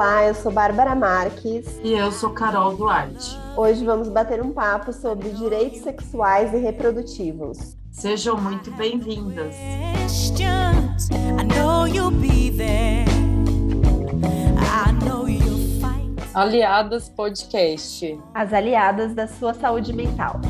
Olá, eu sou Bárbara Marques. E eu sou Carol Duarte. Hoje vamos bater um papo sobre direitos sexuais e reprodutivos. Sejam muito bem-vindas. Aliadas Podcast. As aliadas da sua saúde mental.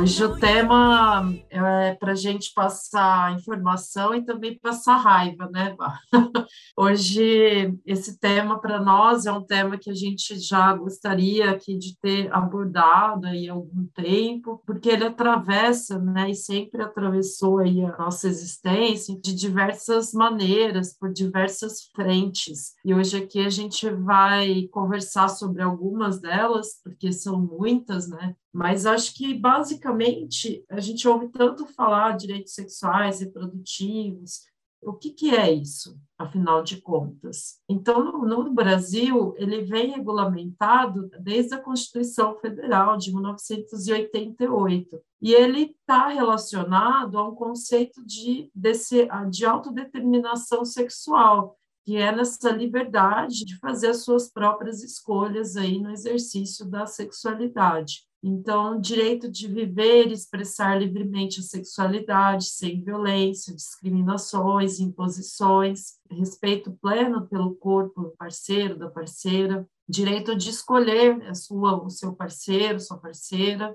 Hoje o tema é para a gente passar informação e também passar raiva, né? Hoje esse tema para nós é um tema que a gente já gostaria aqui de ter abordado aí há algum tempo, porque ele atravessa, né? E sempre atravessou aí a nossa existência de diversas maneiras, por diversas frentes. E hoje aqui a gente vai conversar sobre algumas delas, porque são muitas, né? Mas acho que, basicamente, a gente ouve tanto falar de direitos sexuais, reprodutivos. O que, que é isso, afinal de contas? Então, no, no Brasil, ele vem regulamentado desde a Constituição Federal de 1988. E ele está relacionado a um conceito de, desse, de autodeterminação sexual, que é nessa liberdade de fazer as suas próprias escolhas aí no exercício da sexualidade. Então, direito de viver e expressar livremente a sexualidade, sem violência, discriminações, imposições, respeito pleno pelo corpo do parceiro, da parceira, direito de escolher a sua, o seu parceiro, sua parceira,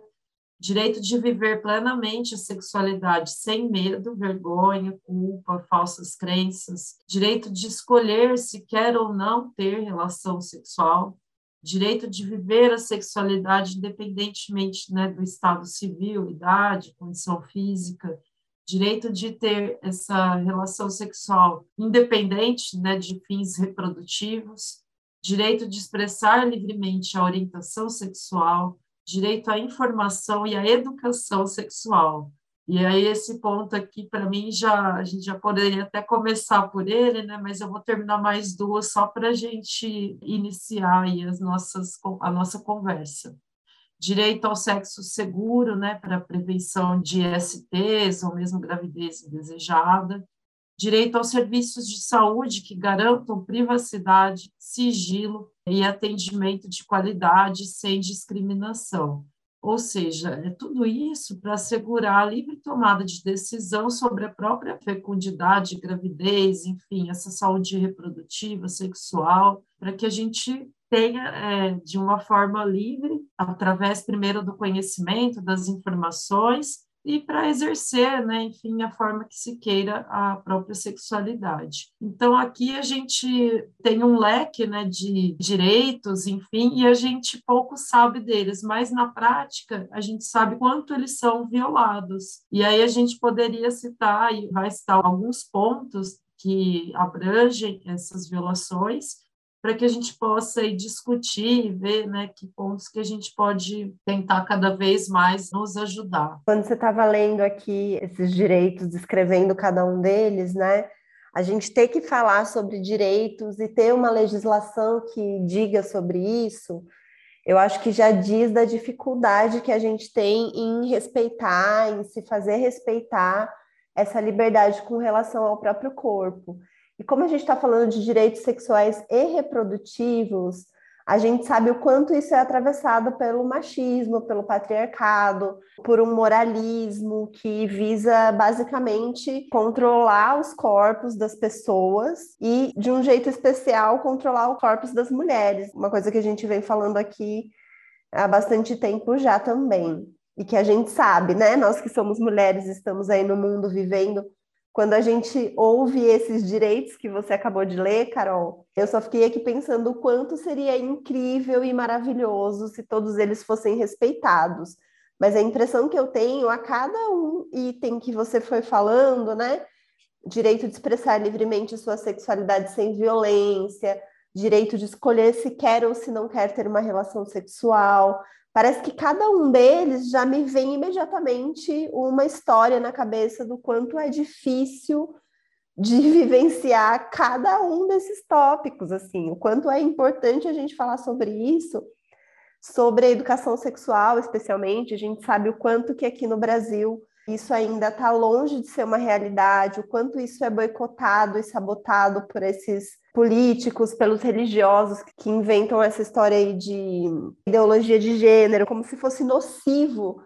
direito de viver plenamente a sexualidade sem medo, vergonha, culpa, falsas crenças, direito de escolher se quer ou não ter relação sexual, direito de viver a sexualidade independentemente né, do estado civil, idade, condição física, direito de ter essa relação sexual independente né, de fins reprodutivos, direito de expressar livremente a orientação sexual, direito à informação e à educação sexual, e aí esse ponto aqui para mim já a gente já poderia até começar por ele, né? Mas eu vou terminar mais duas só para a gente iniciar aí as nossas a nossa conversa. Direito ao sexo seguro, né? Para prevenção de STs ou mesmo gravidez indesejada. Direito aos serviços de saúde que garantam privacidade, sigilo e atendimento de qualidade sem discriminação ou seja, é tudo isso para assegurar a livre tomada de decisão sobre a própria fecundidade, gravidez, enfim, essa saúde reprodutiva, sexual, para que a gente tenha é, de uma forma livre, através primeiro do conhecimento, das informações, e para exercer, né, enfim, a forma que se queira a própria sexualidade. Então, aqui a gente tem um leque né, de direitos, enfim, e a gente pouco sabe deles, mas na prática a gente sabe quanto eles são violados. E aí a gente poderia citar, e vai citar alguns pontos que abrangem essas violações, para que a gente possa ir discutir e ver né, que pontos que a gente pode tentar cada vez mais nos ajudar. Quando você estava lendo aqui esses direitos, descrevendo cada um deles, né? A gente ter que falar sobre direitos e ter uma legislação que diga sobre isso, eu acho que já diz da dificuldade que a gente tem em respeitar, em se fazer respeitar essa liberdade com relação ao próprio corpo. E como a gente está falando de direitos sexuais e reprodutivos, a gente sabe o quanto isso é atravessado pelo machismo, pelo patriarcado, por um moralismo que visa basicamente controlar os corpos das pessoas e, de um jeito especial, controlar os corpos das mulheres. Uma coisa que a gente vem falando aqui há bastante tempo já também. E que a gente sabe, né? Nós que somos mulheres, estamos aí no mundo vivendo quando a gente ouve esses direitos que você acabou de ler, Carol, eu só fiquei aqui pensando o quanto seria incrível e maravilhoso se todos eles fossem respeitados. Mas a impressão que eu tenho a cada um item que você foi falando, né? Direito de expressar livremente sua sexualidade sem violência, direito de escolher se quer ou se não quer ter uma relação sexual, Parece que cada um deles já me vem imediatamente uma história na cabeça do quanto é difícil de vivenciar cada um desses tópicos, assim, o quanto é importante a gente falar sobre isso, sobre a educação sexual, especialmente, a gente sabe o quanto que aqui no Brasil isso ainda está longe de ser uma realidade, o quanto isso é boicotado e sabotado por esses políticos, pelos religiosos que inventam essa história aí de ideologia de gênero, como se fosse nocivo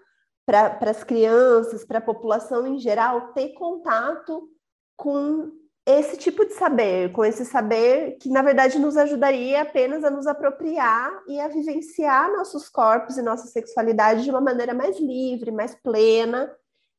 para as crianças, para a população em geral, ter contato com esse tipo de saber, com esse saber que, na verdade, nos ajudaria apenas a nos apropriar e a vivenciar nossos corpos e nossa sexualidade de uma maneira mais livre, mais plena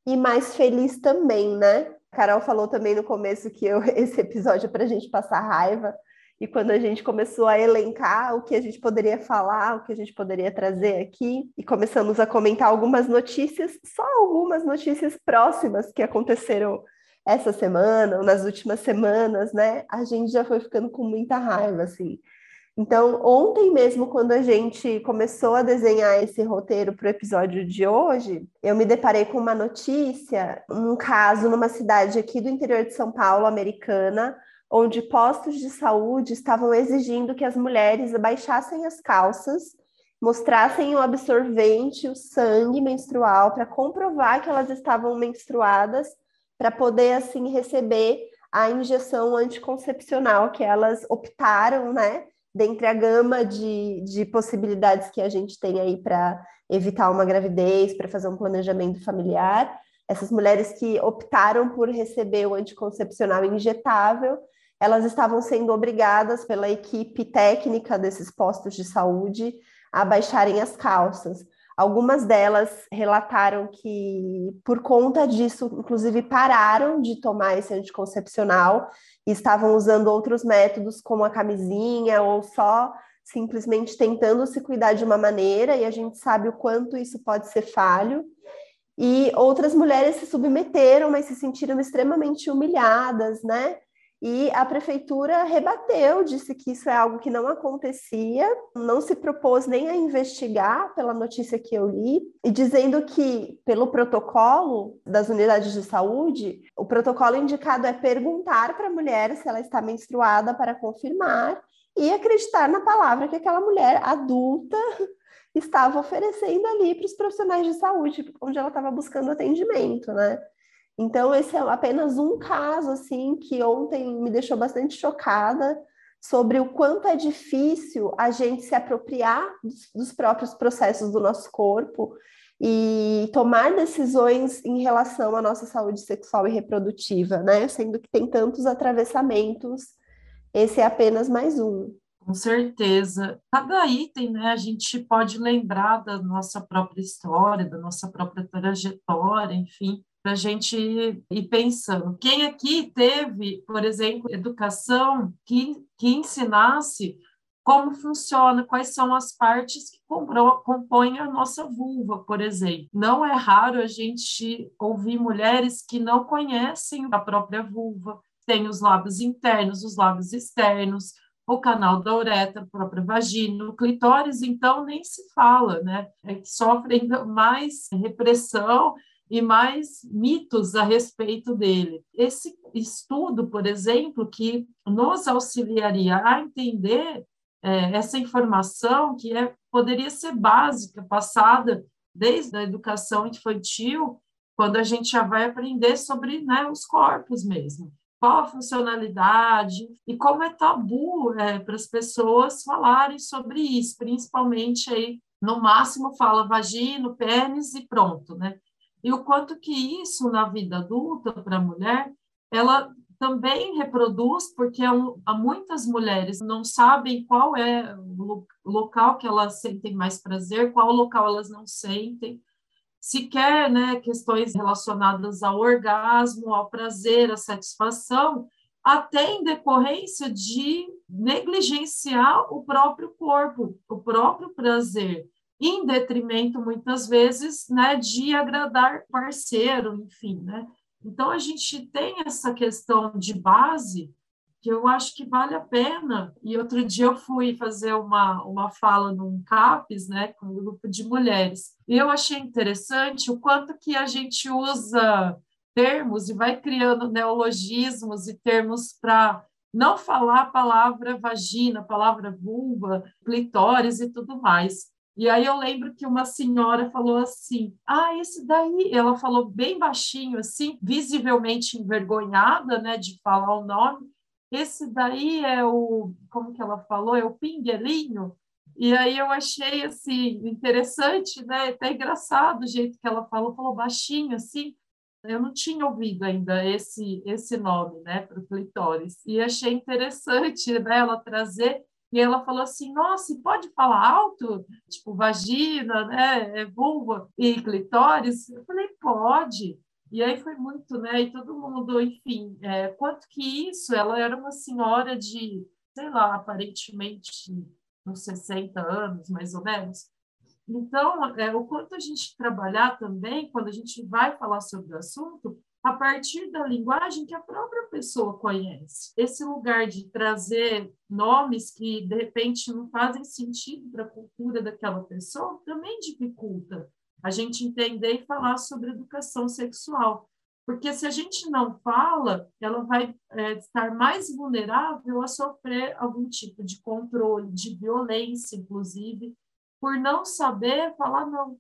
e mais feliz também, né? Carol falou também no começo que eu, esse episódio é para a gente passar raiva, e quando a gente começou a elencar o que a gente poderia falar, o que a gente poderia trazer aqui, e começamos a comentar algumas notícias, só algumas notícias próximas que aconteceram essa semana ou nas últimas semanas, né? A gente já foi ficando com muita raiva, assim. Então, ontem mesmo, quando a gente começou a desenhar esse roteiro para o episódio de hoje, eu me deparei com uma notícia, um caso numa cidade aqui do interior de São Paulo, americana, onde postos de saúde estavam exigindo que as mulheres abaixassem as calças, mostrassem o absorvente, o sangue menstrual, para comprovar que elas estavam menstruadas para poder assim receber a injeção anticoncepcional que elas optaram, né? Dentre a gama de, de possibilidades que a gente tem aí para evitar uma gravidez, para fazer um planejamento familiar, essas mulheres que optaram por receber o anticoncepcional injetável, elas estavam sendo obrigadas pela equipe técnica desses postos de saúde a baixarem as calças. Algumas delas relataram que, por conta disso, inclusive pararam de tomar esse anticoncepcional e estavam usando outros métodos, como a camisinha, ou só simplesmente tentando se cuidar de uma maneira, e a gente sabe o quanto isso pode ser falho. E outras mulheres se submeteram, mas se sentiram extremamente humilhadas, né? E a prefeitura rebateu, disse que isso é algo que não acontecia, não se propôs nem a investigar, pela notícia que eu li, e dizendo que, pelo protocolo das unidades de saúde, o protocolo indicado é perguntar para a mulher se ela está menstruada para confirmar e acreditar na palavra que aquela mulher adulta estava oferecendo ali para os profissionais de saúde, onde ela estava buscando atendimento, né? Então, esse é apenas um caso, assim, que ontem me deixou bastante chocada sobre o quanto é difícil a gente se apropriar dos, dos próprios processos do nosso corpo e tomar decisões em relação à nossa saúde sexual e reprodutiva, né? Sendo que tem tantos atravessamentos, esse é apenas mais um. Com certeza. Cada item, né, a gente pode lembrar da nossa própria história, da nossa própria trajetória, enfim, para a gente ir pensando. Quem aqui teve, por exemplo, educação que, que ensinasse como funciona, quais são as partes que compõem a nossa vulva, por exemplo. Não é raro a gente ouvir mulheres que não conhecem a própria vulva, tem os lábios internos, os lábios externos, o canal da uretra, a própria vagina, o clitóris, então nem se fala, né? É que sofre ainda mais repressão e mais mitos a respeito dele. Esse estudo, por exemplo, que nos auxiliaria a entender é, essa informação que é, poderia ser básica, passada desde a educação infantil, quando a gente já vai aprender sobre né, os corpos mesmo. Qual a funcionalidade e como é tabu é, para as pessoas falarem sobre isso, principalmente aí, no máximo fala vagina, pênis e pronto, né? E o quanto que isso na vida adulta para a mulher, ela também reproduz, porque há muitas mulheres não sabem qual é o local que elas sentem mais prazer, qual local elas não sentem, sequer né, questões relacionadas ao orgasmo, ao prazer, à satisfação, até em decorrência de negligenciar o próprio corpo, o próprio prazer em detrimento, muitas vezes, né, de agradar parceiro, enfim, né? Então, a gente tem essa questão de base que eu acho que vale a pena. E outro dia eu fui fazer uma, uma fala num CAPES, né, com um grupo de mulheres, e eu achei interessante o quanto que a gente usa termos e vai criando neologismos e termos para não falar a palavra vagina, a palavra vulva, clitóris e tudo mais. E aí eu lembro que uma senhora falou assim: "Ah, esse daí", ela falou bem baixinho assim, visivelmente envergonhada, né, de falar o nome. Esse daí é o, como que ela falou? É o pinguelinho. E aí eu achei assim interessante, né? Até engraçado o jeito que ela falou, falou baixinho assim. Eu não tinha ouvido ainda esse esse nome, né, para o clitóris. E achei interessante, né, ela trazer e ela falou assim: Nossa, pode falar alto? Tipo, vagina, né? É vulva e clitóris? Eu falei: Pode. E aí foi muito, né? E todo mundo, enfim, é, quanto que isso? Ela era uma senhora de, sei lá, aparentemente uns 60 anos, mais ou menos. Então, é, o quanto a gente trabalhar também, quando a gente vai falar sobre o assunto, a partir da linguagem que a própria pessoa conhece. Esse lugar de trazer nomes que, de repente, não fazem sentido para a cultura daquela pessoa também dificulta a gente entender e falar sobre educação sexual. Porque se a gente não fala, ela vai é, estar mais vulnerável a sofrer algum tipo de controle, de violência, inclusive, por não saber falar não.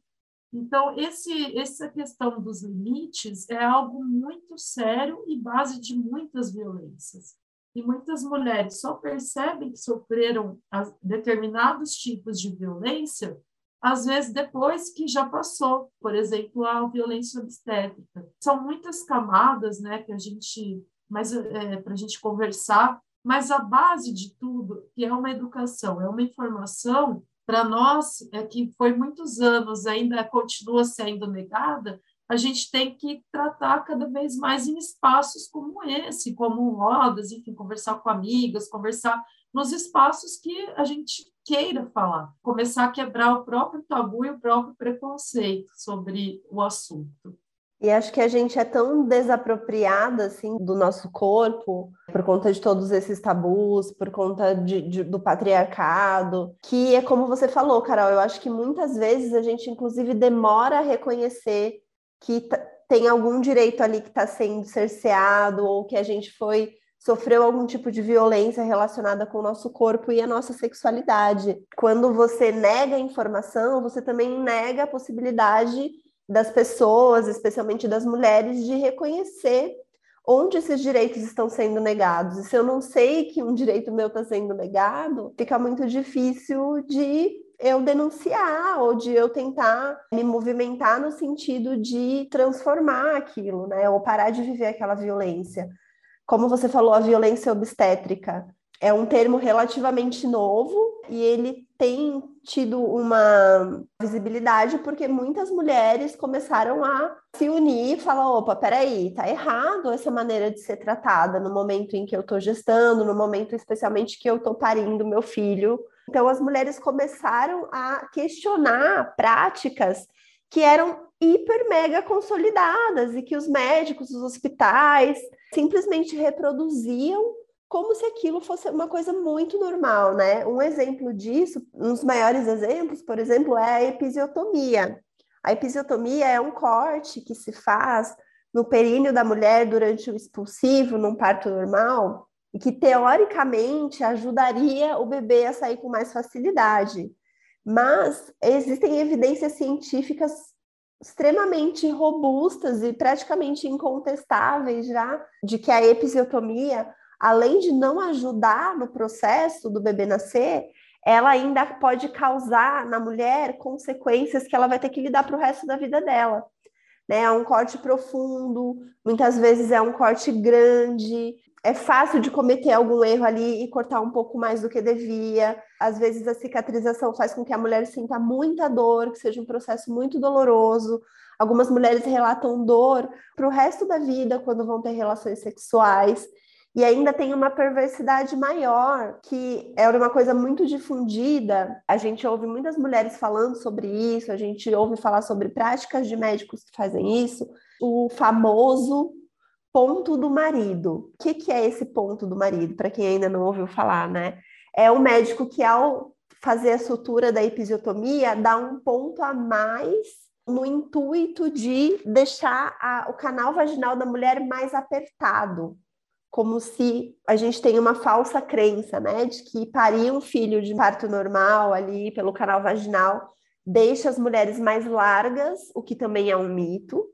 Então, esse, essa questão dos limites é algo muito sério e base de muitas violências. E muitas mulheres só percebem que sofreram determinados tipos de violência, às vezes depois que já passou, por exemplo, a violência obstétrica. São muitas camadas né, que a gente, mas é, para a gente conversar, mas a base de tudo, que é uma educação, é uma informação, para nós, é que foi muitos anos, ainda continua sendo negada, a gente tem que tratar cada vez mais em espaços como esse, como rodas, enfim, conversar com amigas, conversar nos espaços que a gente queira falar, começar a quebrar o próprio tabu e o próprio preconceito sobre o assunto. E acho que a gente é tão desapropriada assim do nosso corpo por conta de todos esses tabus, por conta de, de, do patriarcado, que é como você falou, Carol. Eu acho que muitas vezes a gente inclusive demora a reconhecer que tem algum direito ali que está sendo cerceado ou que a gente foi sofreu algum tipo de violência relacionada com o nosso corpo e a nossa sexualidade. Quando você nega a informação, você também nega a possibilidade das pessoas, especialmente das mulheres, de reconhecer onde esses direitos estão sendo negados. E se eu não sei que um direito meu está sendo negado, fica muito difícil de eu denunciar ou de eu tentar me movimentar no sentido de transformar aquilo, né? Ou parar de viver aquela violência. Como você falou, a violência obstétrica é um termo relativamente novo e ele tem tido uma visibilidade porque muitas mulheres começaram a se unir e falar: opa, peraí, tá errado essa maneira de ser tratada no momento em que eu estou gestando, no momento especialmente que eu estou parindo meu filho. Então, as mulheres começaram a questionar práticas que eram hiper mega consolidadas e que os médicos, os hospitais simplesmente reproduziam como se aquilo fosse uma coisa muito normal, né? Um exemplo disso, um dos maiores exemplos, por exemplo, é a episiotomia. A episiotomia é um corte que se faz no períneo da mulher durante o expulsivo, num parto normal, e que teoricamente ajudaria o bebê a sair com mais facilidade. Mas existem evidências científicas extremamente robustas e praticamente incontestáveis já de que a episiotomia além de não ajudar no processo do bebê nascer, ela ainda pode causar na mulher consequências que ela vai ter que lidar para o resto da vida dela. Né? É um corte profundo, muitas vezes é um corte grande, é fácil de cometer algum erro ali e cortar um pouco mais do que devia. Às vezes a cicatrização faz com que a mulher sinta muita dor, que seja um processo muito doloroso. Algumas mulheres relatam dor para o resto da vida quando vão ter relações sexuais. E ainda tem uma perversidade maior, que era uma coisa muito difundida. A gente ouve muitas mulheres falando sobre isso, a gente ouve falar sobre práticas de médicos que fazem isso. O famoso ponto do marido. O que, que é esse ponto do marido? Para quem ainda não ouviu falar, né? É o médico que, ao fazer a sutura da episiotomia, dá um ponto a mais no intuito de deixar a, o canal vaginal da mulher mais apertado como se a gente tem uma falsa crença, né, de que parir um filho de parto normal ali pelo canal vaginal deixa as mulheres mais largas, o que também é um mito,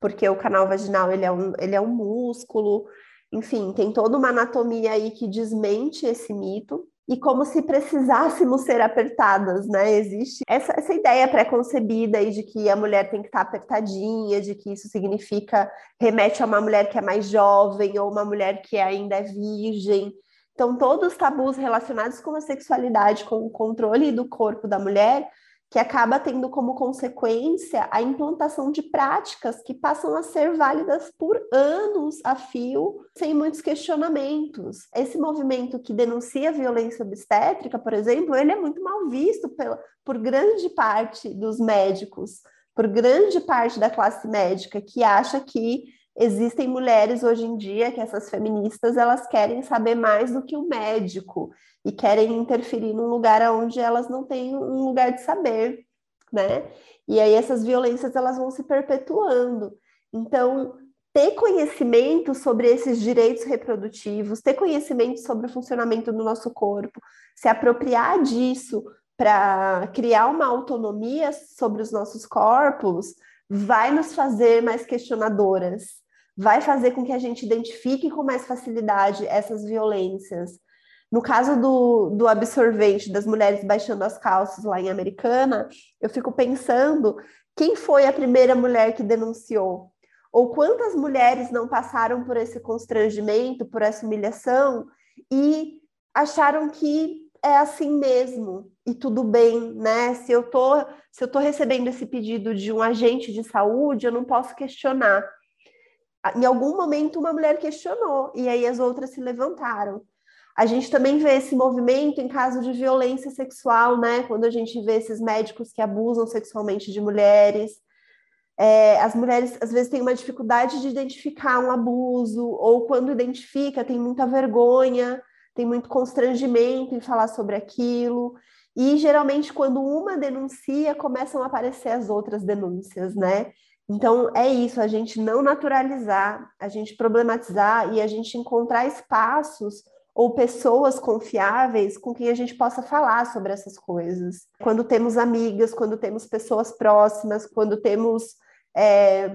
porque o canal vaginal ele é um, ele é um músculo, enfim, tem toda uma anatomia aí que desmente esse mito e como se precisássemos ser apertadas, né? Existe essa, essa ideia pré-concebida aí de que a mulher tem que estar apertadinha, de que isso significa remete a uma mulher que é mais jovem ou uma mulher que ainda é virgem. Então, todos os tabus relacionados com a sexualidade, com o controle do corpo da mulher, que acaba tendo como consequência a implantação de práticas que passam a ser válidas por anos a fio, sem muitos questionamentos. Esse movimento que denuncia violência obstétrica, por exemplo, ele é muito mal visto pela, por grande parte dos médicos, por grande parte da classe médica, que acha que existem mulheres hoje em dia que essas feministas elas querem saber mais do que o médico e querem interferir num lugar onde elas não têm um lugar de saber, né? E aí essas violências elas vão se perpetuando. Então, ter conhecimento sobre esses direitos reprodutivos, ter conhecimento sobre o funcionamento do nosso corpo, se apropriar disso para criar uma autonomia sobre os nossos corpos, vai nos fazer mais questionadoras, vai fazer com que a gente identifique com mais facilidade essas violências. No caso do, do absorvente, das mulheres baixando as calças lá em Americana, eu fico pensando quem foi a primeira mulher que denunciou? Ou quantas mulheres não passaram por esse constrangimento, por essa humilhação e acharam que é assim mesmo e tudo bem, né? Se eu tô, se eu tô recebendo esse pedido de um agente de saúde, eu não posso questionar. Em algum momento uma mulher questionou e aí as outras se levantaram. A gente também vê esse movimento em caso de violência sexual, né? Quando a gente vê esses médicos que abusam sexualmente de mulheres. É, as mulheres às vezes têm uma dificuldade de identificar um abuso, ou quando identifica, tem muita vergonha tem muito constrangimento em falar sobre aquilo. E geralmente, quando uma denuncia, começam a aparecer as outras denúncias, né? Então, é isso, a gente não naturalizar, a gente problematizar e a gente encontrar espaços ou pessoas confiáveis com quem a gente possa falar sobre essas coisas. Quando temos amigas, quando temos pessoas próximas, quando temos é,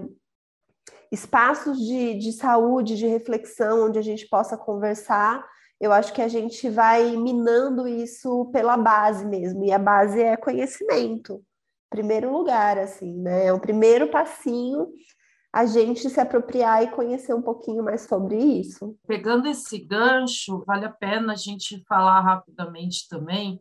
espaços de, de saúde, de reflexão, onde a gente possa conversar, eu acho que a gente vai minando isso pela base mesmo, e a base é conhecimento, primeiro lugar, assim, né? É o primeiro passinho a gente se apropriar e conhecer um pouquinho mais sobre isso. Pegando esse gancho, vale a pena a gente falar rapidamente também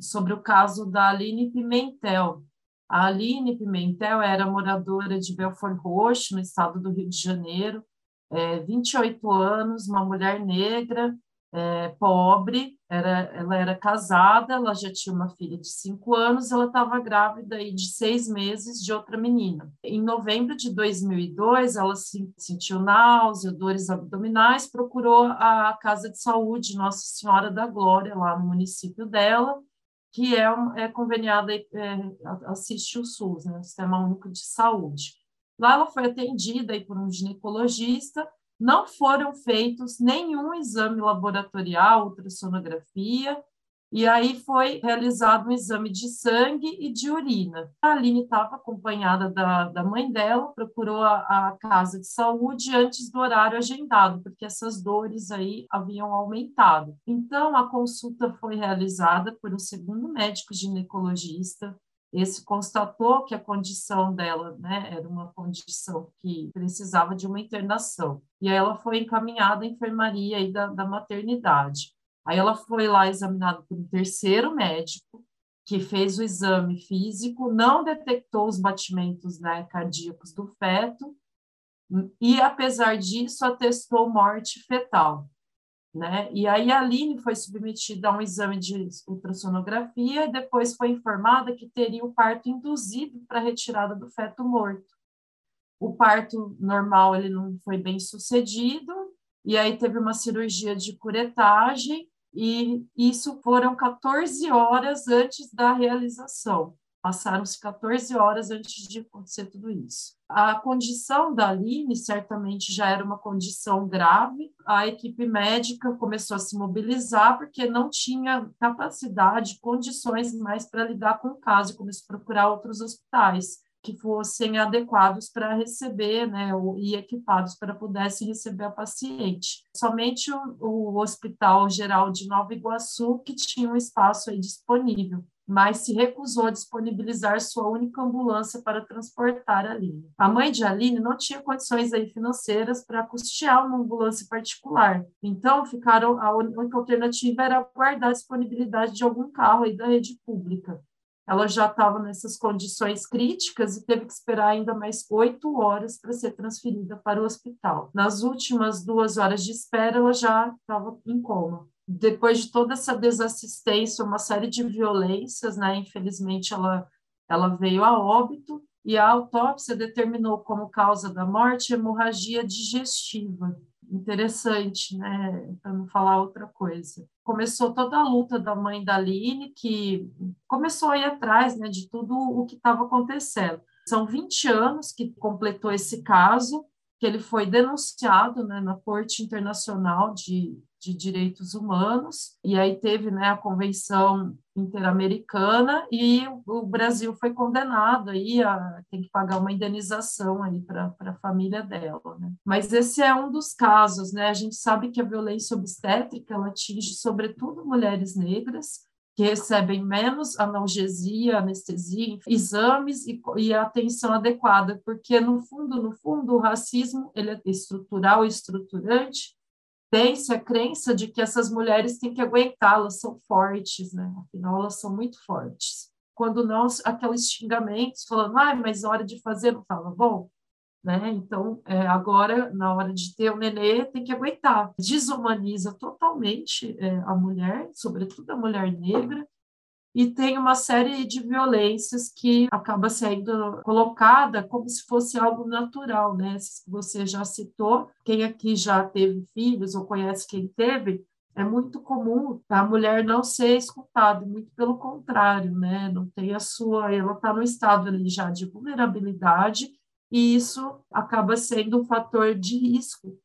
sobre o caso da Aline Pimentel. A Aline Pimentel era moradora de Belfort Roxo, no estado do Rio de Janeiro, é, 28 anos, uma mulher negra, é, pobre, era, ela era casada, ela já tinha uma filha de cinco anos, ela estava grávida aí de seis meses de outra menina. Em novembro de 2002, ela se, sentiu náusea, dores abdominais, procurou a Casa de Saúde Nossa Senhora da Glória, lá no município dela, que é, é conveniada, é, assiste o SUS, né, o Sistema Único de Saúde. Lá ela foi atendida aí por um ginecologista, não foram feitos nenhum exame laboratorial, ultrassonografia, e aí foi realizado um exame de sangue e de urina. A Aline estava acompanhada da, da mãe dela, procurou a, a, casa de saúde antes do horário agendado, porque essas dores aí haviam aumentado. Então, a consulta foi realizada por um segundo médico ginecologista, esse constatou que a condição dela né, era uma condição que precisava de uma internação. E aí ela foi encaminhada à enfermaria aí da, da maternidade. Aí ela foi lá examinada por um terceiro médico, que fez o exame físico, não detectou os batimentos né, cardíacos do feto, e apesar disso atestou morte fetal. Né? E aí a Aline foi submetida a um exame de ultrassonografia e depois foi informada que teria o parto induzido para retirada do feto morto. O parto normal ele não foi bem sucedido e aí teve uma cirurgia de curetagem e isso foram 14 horas antes da realização. Passaram-se 14 horas antes de acontecer tudo isso. A condição da Aline certamente já era uma condição grave. A equipe médica começou a se mobilizar porque não tinha capacidade, condições mais para lidar com o caso, começou a procurar outros hospitais que fossem adequados para receber, né, e equipados para pudessem receber a paciente. Somente o, o Hospital Geral de Nova Iguaçu que tinha um espaço aí disponível mas se recusou a disponibilizar sua única ambulância para transportar Aline. A mãe de Aline não tinha condições aí financeiras para custear uma ambulância particular, então ficaram a única alternativa era aguardar a disponibilidade de algum carro aí da rede pública. Ela já estava nessas condições críticas e teve que esperar ainda mais oito horas para ser transferida para o hospital. Nas últimas duas horas de espera, ela já estava em coma depois de toda essa desassistência, uma série de violências, né? Infelizmente, ela, ela veio a óbito e a autópsia determinou como causa da morte hemorragia digestiva. Interessante, né? Para não falar outra coisa. Começou toda a luta da mãe da Aline, que começou a ir atrás né, de tudo o que estava acontecendo. São 20 anos que completou esse caso, que ele foi denunciado né, na Corte Internacional de, de Direitos Humanos, e aí teve né, a Convenção Interamericana, e o Brasil foi condenado aí a tem que pagar uma indenização aí para a família dela. Né? Mas esse é um dos casos, né? A gente sabe que a violência obstétrica ela atinge sobretudo mulheres negras, que recebem menos analgesia, anestesia, exames e, e atenção adequada, porque no fundo, no fundo, o racismo ele é estrutural estruturante, tem-se a crença de que essas mulheres têm que aguentar, elas são fortes, né? Afinal, elas são muito fortes. Quando não, aqueles xingamentos falando, ah, mas na hora de fazer, não fala, bom, né? Então, é, agora, na hora de ter o nenê, tem que aguentar. Desumaniza totalmente é, a mulher, sobretudo a mulher negra, e tem uma série de violências que acaba sendo colocada como se fosse algo natural, né? Você já citou, quem aqui já teve filhos ou conhece quem teve, é muito comum a mulher não ser escutada, muito pelo contrário, né? Não tem a sua, ela está no estado ali já de vulnerabilidade e isso acaba sendo um fator de risco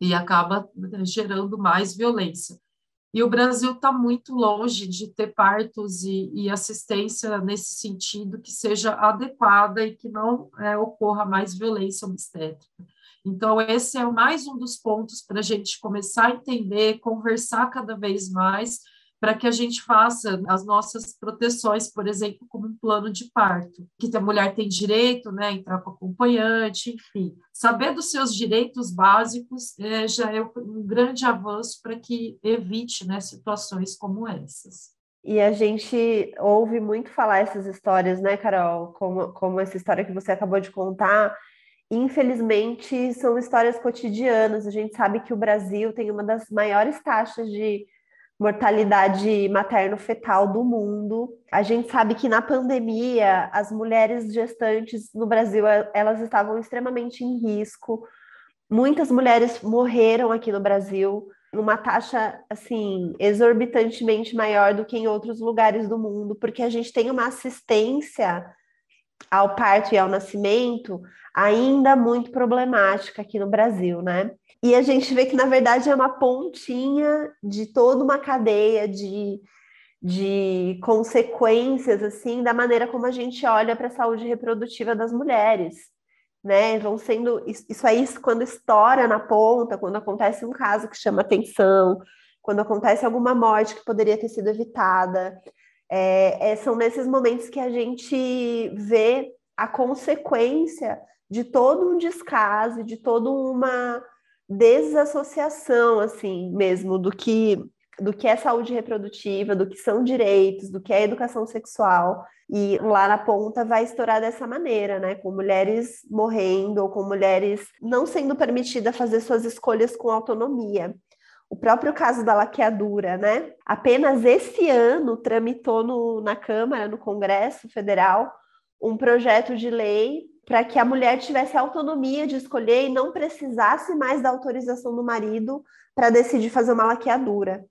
e acaba né, gerando mais violência. E o Brasil está muito longe de ter partos e, e, assistência nesse sentido que seja adequada e que não é, ocorra mais violência obstétrica. Então, esse é mais um dos pontos para a gente começar a entender, conversar cada vez mais para que a gente faça as nossas proteções, por exemplo, como um plano de parto, que a mulher tem direito, né, entrar com acompanhante, enfim. Saber dos seus direitos básicos é, já é um grande avanço para que evite né, situações como essas. E a gente ouve muito falar essas histórias, né, Carol? Como, como essa história que você acabou de contar. Infelizmente, são histórias cotidianas. A gente sabe que o Brasil tem uma das maiores taxas de mortalidade materno-fetal do mundo. A gente sabe que na pandemia as mulheres gestantes no Brasil elas estavam extremamente em risco. Muitas mulheres morreram aqui no Brasil numa taxa assim exorbitantemente maior do que em outros lugares do mundo, porque a gente tem uma assistência ao parto e ao nascimento ainda muito problemática aqui no Brasil, né? E a gente vê que, na verdade, é uma pontinha de toda uma cadeia de, de consequências, assim, da maneira como a gente olha para a saúde reprodutiva das mulheres, né? Vão sendo... Isso aí, quando estoura na ponta, quando acontece um caso que chama atenção, quando acontece alguma morte que poderia ter sido evitada, é, é, são nesses momentos que a gente vê a consequência de todo um descaso, de toda uma desassociação, assim, mesmo, do que do que é saúde reprodutiva, do que são direitos, do que é educação sexual. E lá na ponta vai estourar dessa maneira, né? Com mulheres morrendo ou com mulheres não sendo permitidas fazer suas escolhas com autonomia. O próprio caso da laqueadura, né? Apenas esse ano tramitou no, na Câmara, no Congresso Federal, um projeto de lei para que a mulher tivesse autonomia de escolher e não precisasse mais da autorização do marido para decidir fazer uma laqueadura.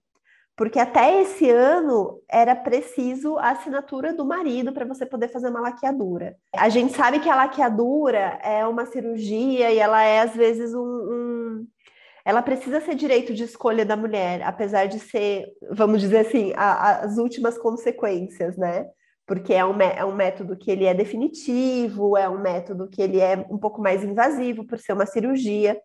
porque até esse ano era preciso a assinatura do marido para você poder fazer uma laqueadura. A gente sabe que a laqueadura é uma cirurgia e ela é às vezes um, um ela precisa ser direito de escolha da mulher, apesar de ser, vamos dizer assim, a, a, as últimas consequências, né? Porque é um, é um método que ele é definitivo, é um método que ele é um pouco mais invasivo por ser uma cirurgia,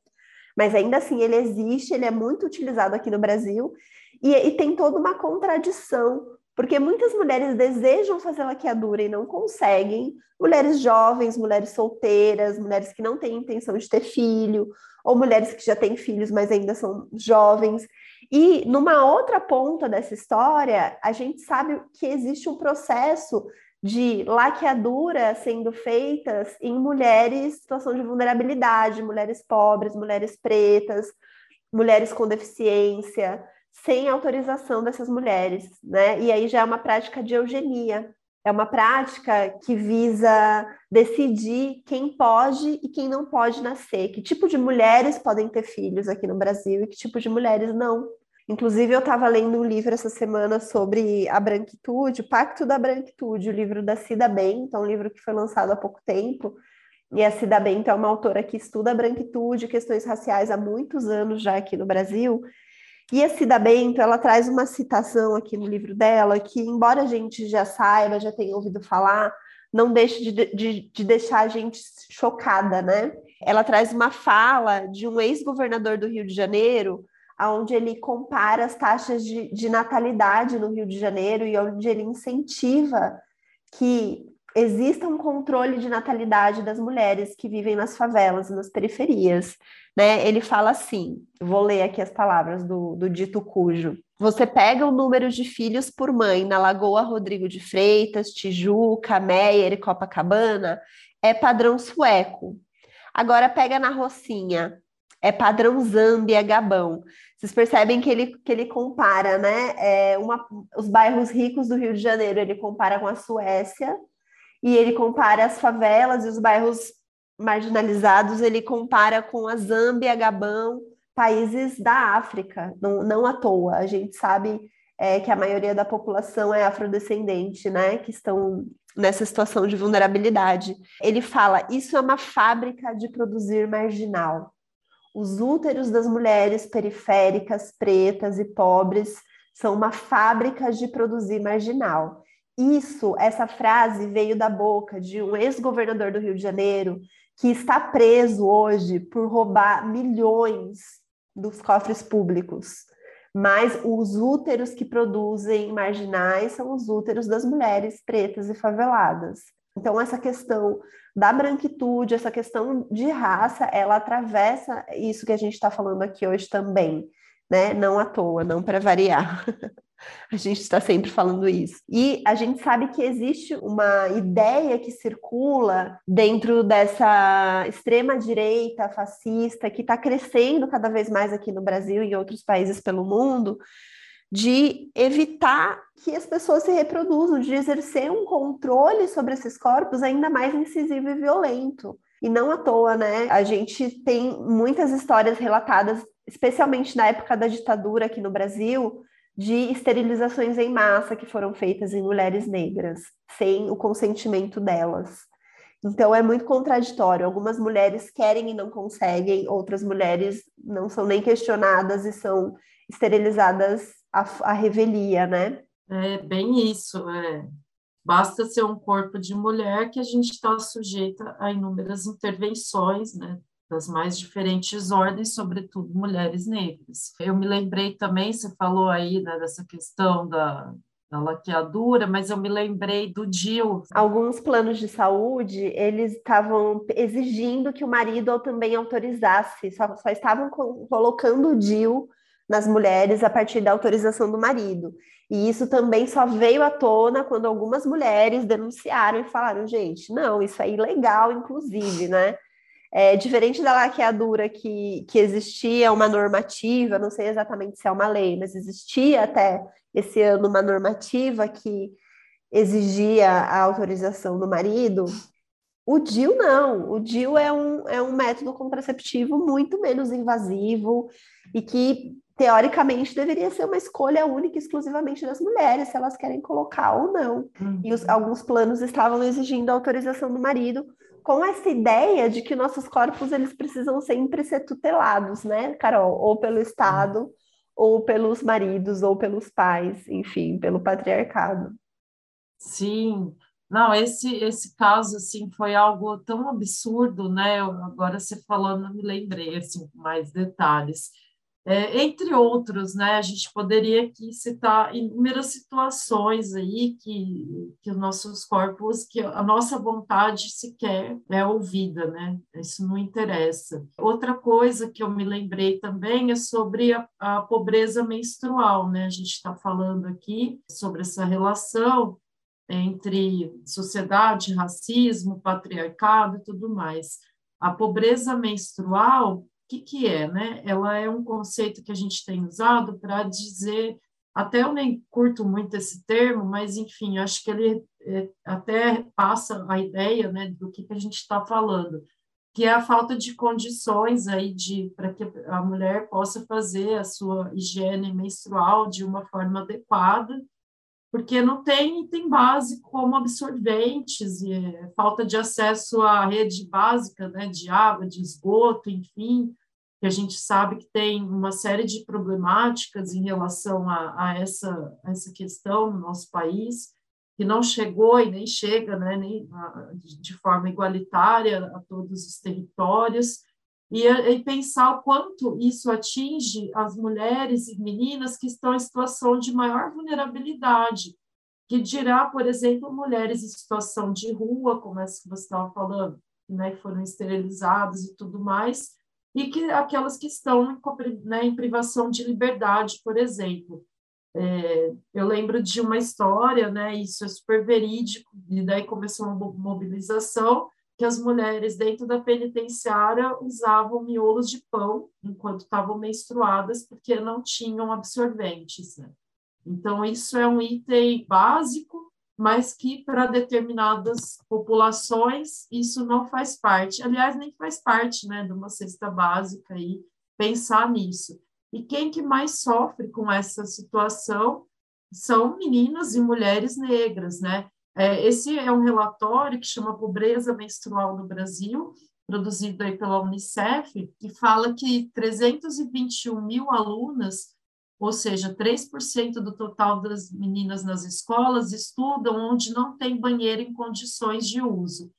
mas ainda assim ele existe, ele é muito utilizado aqui no Brasil. E, e tem toda uma contradição, porque muitas mulheres desejam fazer laqueadura e não conseguem, mulheres jovens, mulheres solteiras, mulheres que não têm intenção de ter filho, ou mulheres que já têm filhos, mas ainda são jovens. E numa outra ponta dessa história, a gente sabe que existe um processo de laqueadura sendo feitas em mulheres em situação de vulnerabilidade, mulheres pobres, mulheres pretas, mulheres com deficiência, sem autorização dessas mulheres, né? E aí já é uma prática de eugenia. É uma prática que visa decidir quem pode e quem não pode nascer, que tipo de mulheres podem ter filhos aqui no Brasil e que tipo de mulheres não. Inclusive, eu estava lendo um livro essa semana sobre a branquitude, o Pacto da Branquitude, o livro da Cida Bento, é um livro que foi lançado há pouco tempo, e a Cida Bento é uma autora que estuda a branquitude, questões raciais há muitos anos já aqui no Brasil, e a Cida Bento, ela traz uma citação aqui no livro dela, que embora a gente já saiba, já tenha ouvido falar, não deixa de, de, de deixar a gente chocada, né? Ela traz uma fala de um ex-governador do Rio de Janeiro, onde ele compara as taxas de, de natalidade no Rio de Janeiro e onde ele incentiva que exista um controle de natalidade das mulheres que vivem nas favelas, nas periferias. Né? Ele fala assim: vou ler aqui as palavras do, do dito cujo. Você pega o número de filhos por mãe na Lagoa Rodrigo de Freitas, Tijuca, Meyer e Copacabana, é padrão sueco. Agora pega na Rocinha, é padrão Zâmbia, Gabão. Vocês percebem que ele, que ele compara, né? É uma, os bairros ricos do Rio de Janeiro, ele compara com a Suécia, e ele compara as favelas e os bairros marginalizados, ele compara com a Zâmbia, Gabão, países da África, não, não à toa. A gente sabe é, que a maioria da população é afrodescendente, né? Que estão nessa situação de vulnerabilidade. Ele fala: isso é uma fábrica de produzir marginal. Os úteros das mulheres periféricas, pretas e pobres são uma fábrica de produzir marginal. Isso, essa frase veio da boca de um ex-governador do Rio de Janeiro que está preso hoje por roubar milhões dos cofres públicos. Mas os úteros que produzem marginais são os úteros das mulheres pretas e faveladas. Então, essa questão da branquitude, essa questão de raça, ela atravessa isso que a gente está falando aqui hoje também, né? Não à toa, não para variar. A gente está sempre falando isso. E a gente sabe que existe uma ideia que circula dentro dessa extrema-direita fascista que está crescendo cada vez mais aqui no Brasil e em outros países pelo mundo, de evitar que as pessoas se reproduzam, de exercer um controle sobre esses corpos ainda mais incisivo e violento. E não à toa, né? A gente tem muitas histórias relatadas, especialmente na época da ditadura aqui no Brasil, de esterilizações em massa que foram feitas em mulheres negras, sem o consentimento delas. Então é muito contraditório. Algumas mulheres querem e não conseguem, outras mulheres não são nem questionadas e são esterilizadas à, à revelia, né? É bem isso. É. Basta ser um corpo de mulher que a gente está sujeita a inúmeras intervenções, né? das mais diferentes ordens, sobretudo mulheres negras. Eu me lembrei também, você falou aí né, dessa questão da, da laqueadura, mas eu me lembrei do DIL. Alguns planos de saúde, eles estavam exigindo que o marido também autorizasse, só, só estavam colocando o DIL nas mulheres a partir da autorização do marido. E isso também só veio à tona quando algumas mulheres denunciaram e falaram, gente, não, isso é ilegal, inclusive, né? É, diferente da laqueadura que, que existia uma normativa, não sei exatamente se é uma lei, mas existia até esse ano uma normativa que exigia a autorização do marido. O DIL não, o DIL é um, é um método contraceptivo muito menos invasivo e que teoricamente deveria ser uma escolha única e exclusivamente das mulheres, se elas querem colocar ou não. Uhum. E os, uhum. alguns planos estavam exigindo a autorização do marido, com essa ideia de que nossos corpos eles precisam sempre ser tutelados, né, Carol? Ou pelo Estado, uhum. ou pelos maridos, ou pelos pais, enfim, pelo patriarcado. Sim, não, esse esse caso assim foi algo tão absurdo, né? Agora você falando, me lembrei assim mais detalhes. É, entre outros, né, a gente poderia aqui citar inúmeras situações aí que, que os nossos corpos, que a nossa vontade sequer é ouvida, né, isso não interessa. Outra coisa que eu me lembrei também é sobre a, a pobreza menstrual, né, a gente está falando aqui sobre essa relação entre sociedade, racismo, patriarcado e tudo mais. A pobreza menstrual que, que é? Né? Ela é um conceito que a gente tem usado para dizer, até eu nem curto muito esse termo, mas enfim, acho que ele é, até passa a ideia né, do que, que a gente está falando, que é a falta de condições aí de para que a mulher possa fazer a sua higiene menstrual de uma forma adequada, porque não tem item básico como absorventes, e é, falta de acesso à rede básica né, de água, de esgoto, enfim, que a gente sabe que tem uma série de problemáticas em relação a, a essa, a essa questão no nosso país, que não chegou e nem chega né, nem a, de forma igualitária a todos os territórios, e, e, pensar o quanto isso atinge as mulheres e meninas que estão em situação de maior vulnerabilidade, que dirá, por exemplo, mulheres em situação de rua, como essa que você estava falando, né, que foram esterilizadas e tudo mais, e que aquelas que estão em, né, em privação de liberdade, por exemplo. É, eu lembro de uma história, né, isso é super verídico, e daí começou uma mobilização, que as mulheres dentro da penitenciária usavam miolos de pão enquanto estavam menstruadas, porque não tinham absorventes. Né? Então, isso é um item básico mas que para determinadas populações isso não faz parte. Aliás, nem faz parte né, de uma cesta básica aí, pensar nisso. E quem que mais sofre com essa situação são meninas e mulheres negras, né? É, esse é um relatório que chama Pobreza Menstrual no Brasil, produzido aí pela Unicef, que fala que 321 mil alunas ou seja, 3% do total das meninas nas escolas estudam onde não tem banheiro em condições de uso.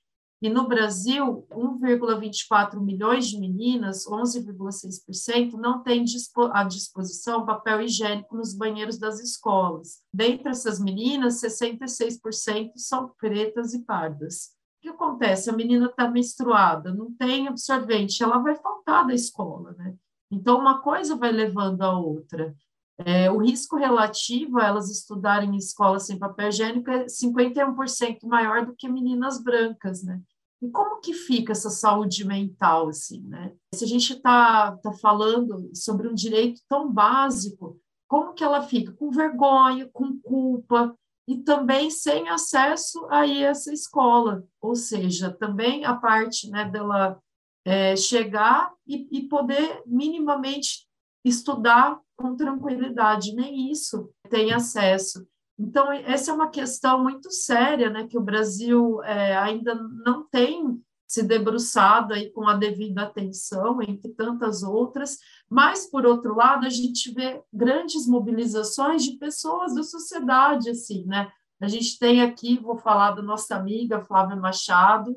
E no Brasil, 1,24 milhões de meninas, 11,6%, não têm à disposição papel higiênico nos banheiros das escolas. Dentre essas meninas, 66% são pretas e pardas. O que acontece? A menina está menstruada, não tem absorvente, ela vai faltar da escola, né? Então, uma coisa vai levando a outra. É, o risco relativo a elas estudarem em escola sem papel higiênico é 51% maior do que meninas brancas, né? E como que fica essa saúde mental, assim, né? Se a gente está tá falando sobre um direito tão básico, como que ela fica? Com vergonha, com culpa, e também sem acesso a essa escola, ou seja, também a parte né, dela é, chegar e, e poder minimamente estudar com tranquilidade, nem isso tem acesso. Então, essa é uma questão muito séria, né, que o Brasil é, ainda não tem se debruçado aí com a devida atenção, entre tantas outras, mas, por outro lado, a gente vê grandes mobilizações de pessoas da sociedade, assim, né? A gente tem aqui, vou falar da nossa amiga Flávia Machado,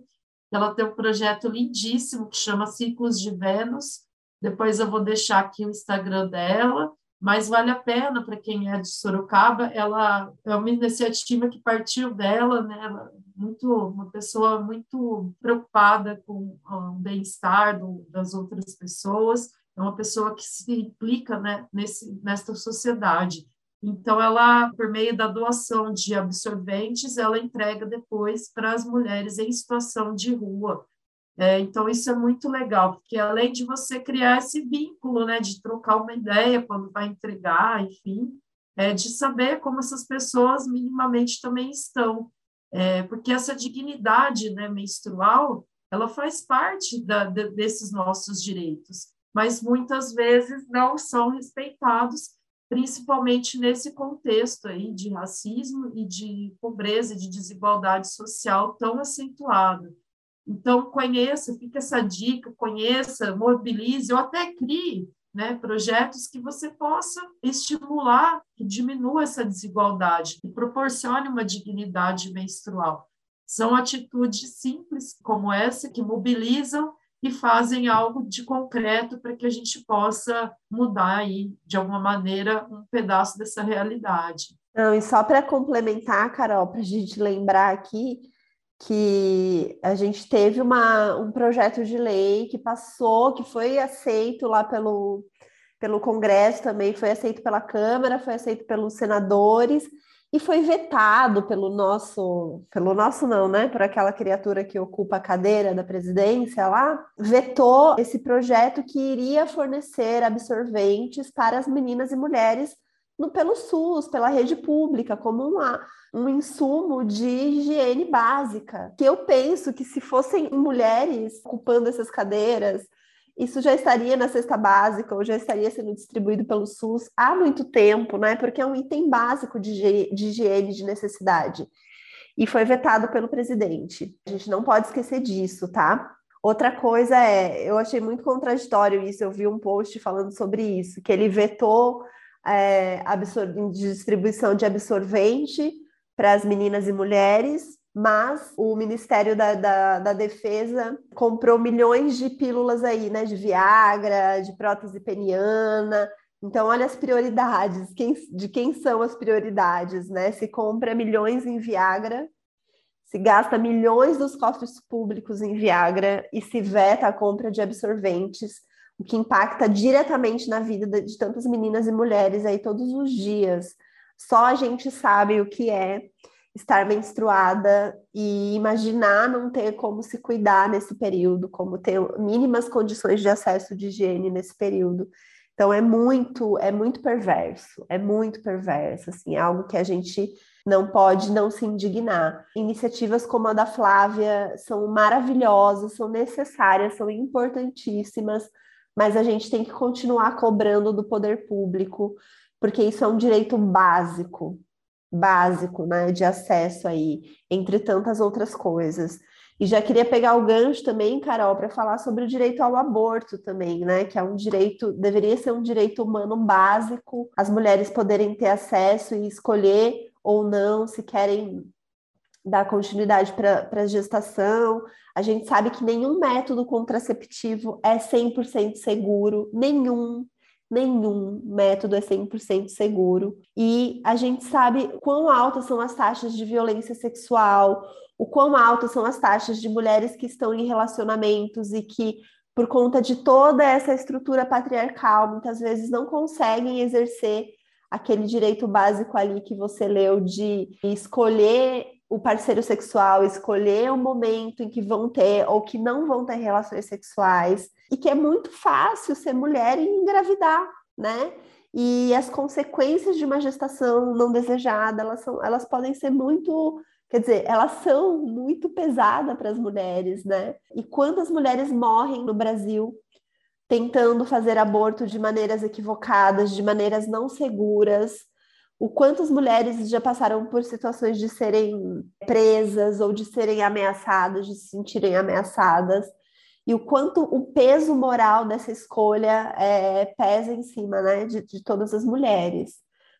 ela tem um projeto lindíssimo que chama Ciclos de Vênus, depois eu vou deixar aqui o Instagram dela, mas vale a pena para quem é de Sorocaba. Ela é uma iniciativa que partiu dela, né? Ela, muito uma pessoa muito preocupada com o bem-estar das outras pessoas. É uma pessoa que se implica, né? Nesse nesta sociedade. Então, ela, por meio da doação de absorventes, ela entrega depois para as mulheres em situação de rua, é, então, isso é muito legal, porque além de você criar esse vínculo, né, de trocar uma ideia quando vai entregar, enfim, é, de saber como essas pessoas minimamente também estão. É, porque essa dignidade né, menstrual, ela faz parte da, de, desses nossos direitos. mas muitas vezes não são respeitados, principalmente nesse contexto aí de racismo e de pobreza, de desigualdade social tão acentuado. Então, conheça, fica essa dica, conheça, mobilize ou até crie né, projetos que você possa estimular, que diminua essa desigualdade e proporcione uma dignidade menstrual. São atitudes simples como essa que mobilizam e fazem algo de concreto para que a gente possa mudar aí, de alguma maneira, um pedaço dessa realidade. Não, e só para complementar, Carol, para a gente lembrar aqui, que a gente teve uma, um projeto de lei que passou, que foi aceito lá pelo, pelo Congresso também, foi aceito pela Câmara, foi aceito pelos senadores e foi vetado pelo nosso, pelo nosso não, né? Por aquela criatura que ocupa a cadeira da presidência lá, vetou esse projeto que iria fornecer absorventes para as meninas e mulheres no, pelo SUS, pela rede pública, como uma, um insumo de higiene básica. Que eu penso que se fossem mulheres ocupando essas cadeiras, isso já estaria na cesta básica ou já estaria sendo distribuído pelo SUS há muito tempo, né? Porque é um item básico de, de higiene de necessidade. E foi vetado pelo presidente. A gente não pode esquecer disso, tá? Outra coisa é, eu achei muito contraditório isso, eu vi um post falando sobre isso, que ele vetou é, distribuição de absorvente para as meninas e mulheres, mas o Ministério da, da, da, Defesa comprou milhões de pílulas aí, né, de Viagra, de prótese peniana. Então, olha as prioridades, quem, de quem são as prioridades, né? Se compra milhões em Viagra, se gasta milhões dos cofres públicos em Viagra e se veta a compra de absorventes o que impacta diretamente na vida de tantas meninas e mulheres aí todos os dias. Só a gente sabe o que é estar menstruada e imaginar não ter como se cuidar nesse período, como ter mínimas condições de acesso de higiene nesse período. Então é muito, é muito perverso, é muito perverso, assim, é algo que a gente não pode não se indignar. Iniciativas como a da Flávia são maravilhosas, são necessárias, são importantíssimas, mas a gente tem que continuar cobrando do poder público, porque isso é um direito básico, básico, né, de acesso aí, entre tantas outras coisas. E já queria pegar o gancho também, Carol, para falar sobre o direito ao aborto também, né? Que é um direito, deveria ser um direito humano básico, as mulheres poderem ter acesso e escolher ou não se querem dar continuidade para a gestação. A gente sabe que nenhum método contraceptivo é 100% seguro, nenhum, nenhum método é 100% seguro. E a gente sabe quão altas são as taxas de violência sexual, o quão altas são as taxas de mulheres que estão em relacionamentos e que por conta de toda essa estrutura patriarcal, muitas vezes não conseguem exercer aquele direito básico ali que você leu de escolher o parceiro sexual escolher o momento em que vão ter ou que não vão ter relações sexuais, e que é muito fácil ser mulher e engravidar, né? E as consequências de uma gestação não desejada, elas, são, elas podem ser muito, quer dizer, elas são muito pesadas para as mulheres, né? E quantas mulheres morrem no Brasil tentando fazer aborto de maneiras equivocadas, de maneiras não seguras, o quanto as mulheres já passaram por situações de serem presas ou de serem ameaçadas, de se sentirem ameaçadas, e o quanto o peso moral dessa escolha é, pesa em cima né, de, de todas as mulheres.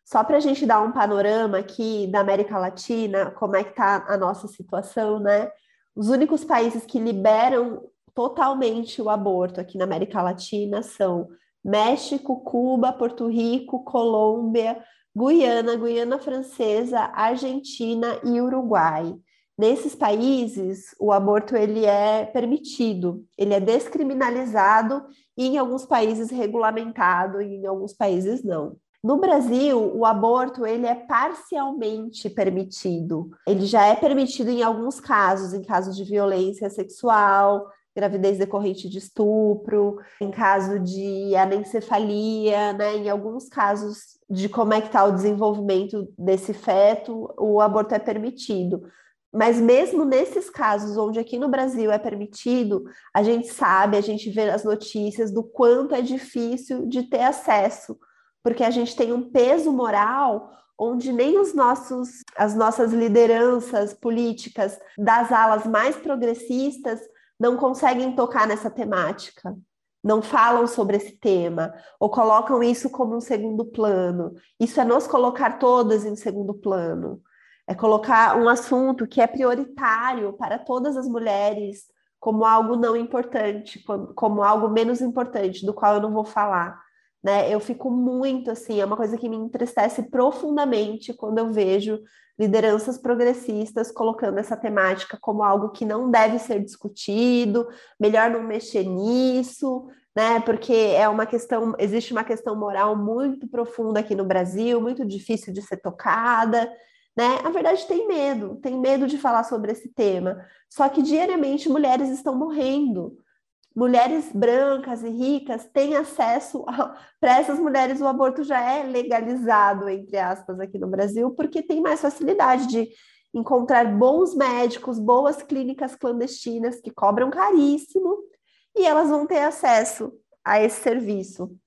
Só para a gente dar um panorama aqui da América Latina, como é que está a nossa situação, né? Os únicos países que liberam totalmente o aborto aqui na América Latina são México, Cuba, Porto Rico, Colômbia, Guiana, Guiana Francesa, Argentina e Uruguai. Nesses países, o aborto ele é permitido, ele é descriminalizado e em alguns países regulamentado e em alguns países não. No Brasil, o aborto ele é parcialmente permitido. Ele já é permitido em alguns casos, em casos de violência sexual, gravidez decorrente de estupro, em caso de anencefalia, né? Em alguns casos de como é que está o desenvolvimento desse feto, o aborto é permitido. Mas mesmo nesses casos onde aqui no Brasil é permitido, a gente sabe, a gente vê as notícias do quanto é difícil de ter acesso, porque a gente tem um peso moral onde nem os nossos, as nossas lideranças políticas das alas mais progressistas não conseguem tocar nessa temática, não falam sobre esse tema, ou colocam isso como um segundo plano. Isso é nos colocar todas em segundo plano. É colocar um assunto que é prioritário para todas as mulheres como algo não importante, como algo menos importante, do qual eu não vou falar né? Eu fico muito assim, é uma coisa que me entristece profundamente quando eu vejo lideranças progressistas colocando essa temática como algo que não deve ser discutido, melhor não mexer nisso, né? Porque é uma questão, existe uma questão moral muito profunda aqui no Brasil, muito difícil de ser tocada. Né? Na verdade, tem medo, tem medo de falar sobre esse tema. Só que diariamente mulheres estão morrendo mulheres brancas e ricas têm acesso para essas mulheres o aborto já é legalizado entre aspas aqui no Brasil porque tem mais facilidade de encontrar bons médicos, boas clínicas clandestinas que cobram caríssimo e elas vão ter acesso a esse serviço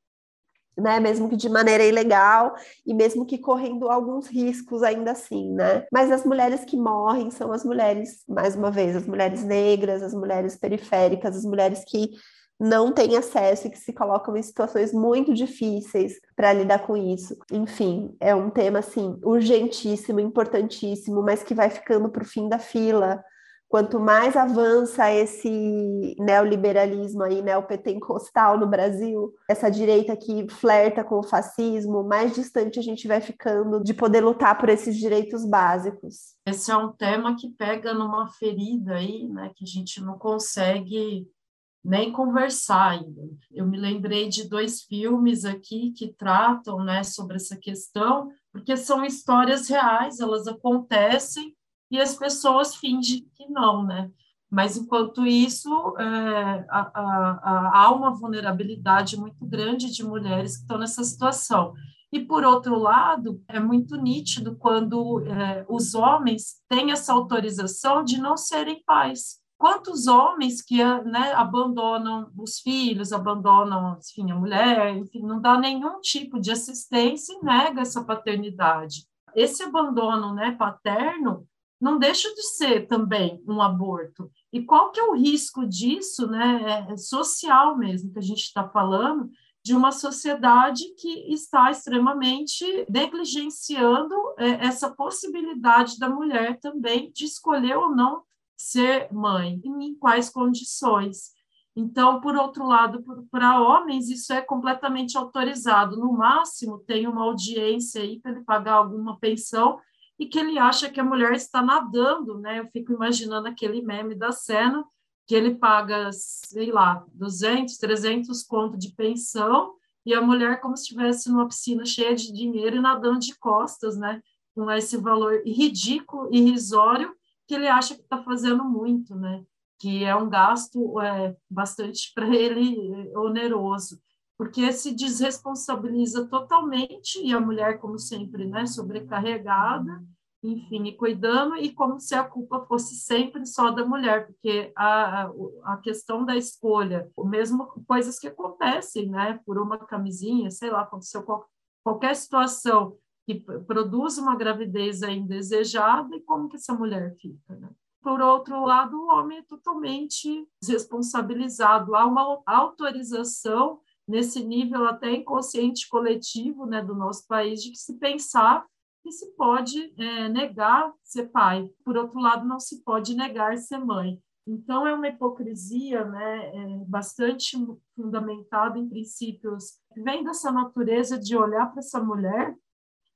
né? Mesmo que de maneira ilegal e mesmo que correndo alguns riscos ainda assim, né? Mas as mulheres que morrem são as mulheres, mais uma vez, as mulheres negras, as mulheres periféricas, as mulheres que não têm acesso e que se colocam em situações muito difíceis para lidar com isso. Enfim, é um tema assim urgentíssimo, importantíssimo, mas que vai ficando para o fim da fila quanto mais avança esse neoliberalismo aí, neopentecostal no Brasil, essa direita que flerta com o fascismo, mais distante a gente vai ficando de poder lutar por esses direitos básicos. Esse é um tema que pega numa ferida aí, né, que a gente não consegue nem conversar ainda. Eu me lembrei de dois filmes aqui que tratam, né, sobre essa questão, porque são histórias reais, elas acontecem e as pessoas fingem que não, né? Mas, enquanto isso, é, a, a, há uma vulnerabilidade muito grande de mulheres que estão nessa situação. E, por outro lado, é muito nítido quando é, os homens têm essa autorização de não serem pais. Quantos homens que né, abandonam os filhos, abandonam enfim, a mulher, enfim, não dá nenhum tipo de assistência e nega essa paternidade. Esse abandono né, paterno não deixa de ser também um aborto. E qual que é o risco disso, né, é social mesmo, que a gente está falando, de uma sociedade que está extremamente negligenciando é, essa possibilidade da mulher também de escolher ou não ser mãe, e em quais condições. Então, por outro lado, para homens, isso é completamente autorizado. No máximo, tem uma audiência aí para ele pagar alguma pensão e que ele acha que a mulher está nadando, né? Eu fico imaginando aquele meme da cena que ele paga, sei lá, 200, 300 conto de pensão e a mulher como se estivesse numa piscina cheia de dinheiro e nadando de costas, né? Com esse valor ridículo, irrisório, que ele acha que está fazendo muito, né? Que é um gasto é, bastante para ele oneroso porque se desresponsabiliza totalmente e a mulher, como sempre, né, sobrecarregada, enfim, e cuidando, e como se a culpa fosse sempre só da mulher, porque a, a questão da escolha, mesmo coisas que acontecem, né, por uma camisinha, sei lá, aconteceu qual, qualquer situação que produz uma gravidez indesejada, e como que essa mulher fica, né? Por outro lado, o homem é totalmente desresponsabilizado, há uma autorização nesse nível até inconsciente coletivo né, do nosso país, de que se pensar que se pode é, negar ser pai, por outro lado, não se pode negar ser mãe. Então, é uma hipocrisia né, é bastante fundamentada em princípios que vem dessa natureza de olhar para essa mulher